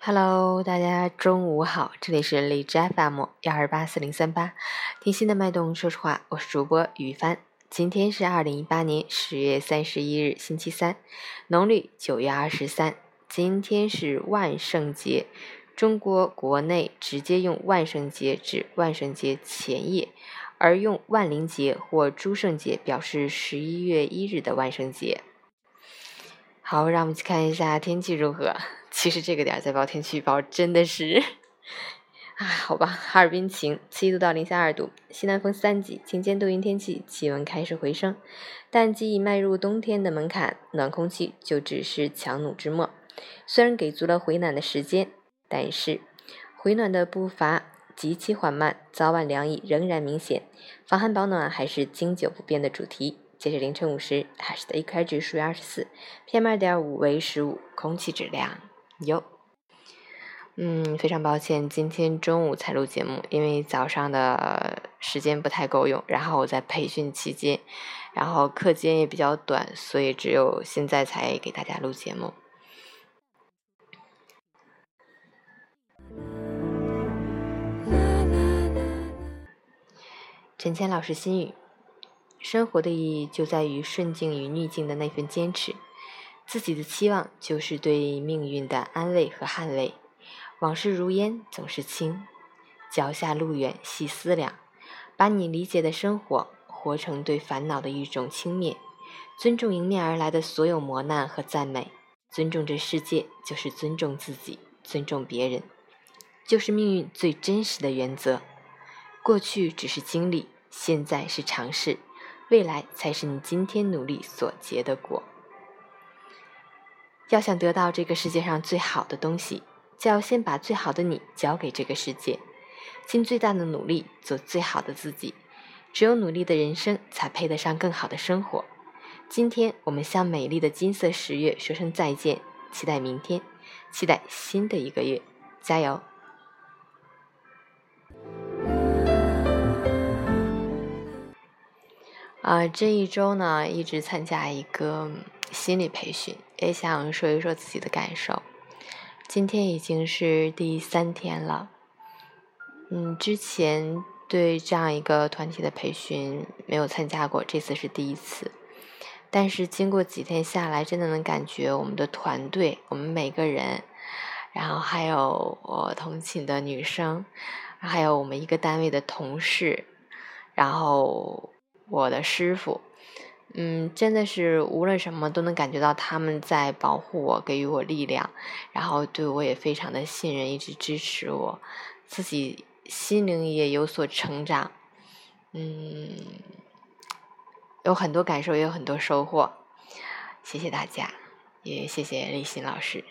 Hello，大家中午好，这里是荔枝 FM 幺二八四零三八，听心的脉动说实话，我是主播于帆。今天是二零一八年十月三十一日，星期三，农历九月二十三。今天是万圣节，中国国内直接用万圣节指万圣节前夜，而用万灵节或诸圣节表示十一月一日的万圣节。好，让我们去看一下天气如何。其实这个点在报天气预报真的是，啊，好吧，哈尔滨晴，七度到零下二度，西南风三级，晴间多云天气，气温开始回升，但既已迈入冬天的门槛，暖空气就只是强弩之末。虽然给足了回暖的时间，但是回暖的步伐极其缓慢，早晚凉意仍然明显，防寒保暖还是经久不变的主题。截至凌晨五时，海市的 AQI 指数为二十四，PM 二点五为十五，空气质量。有，嗯，非常抱歉，今天中午才录节目，因为早上的时间不太够用，然后我在培训期间，然后课间也比较短，所以只有现在才给大家录节目。陈谦老师心语：生活的意义就在于顺境与逆境的那份坚持。自己的期望就是对命运的安慰和捍卫。往事如烟，总是轻。脚下路远，细思量。把你理解的生活活成对烦恼的一种轻蔑。尊重迎面而来的所有磨难和赞美。尊重这世界，就是尊重自己，尊重别人，就是命运最真实的原则。过去只是经历，现在是尝试，未来才是你今天努力所结的果。要想得到这个世界上最好的东西，就要先把最好的你交给这个世界，尽最大的努力做最好的自己。只有努力的人生，才配得上更好的生活。今天我们向美丽的金色十月说声再见，期待明天，期待新的一个月，加油！啊，这一周呢，一直参加一个。心理培训，也想说一说自己的感受。今天已经是第三天了，嗯，之前对这样一个团体的培训没有参加过，这次是第一次。但是经过几天下来，真的能感觉我们的团队，我们每个人，然后还有我同寝的女生，还有我们一个单位的同事，然后我的师傅。嗯，真的是无论什么都能感觉到他们在保护我，给予我力量，然后对我也非常的信任，一直支持我，自己心灵也有所成长。嗯，有很多感受，也有很多收获。谢谢大家，也谢谢立新老师。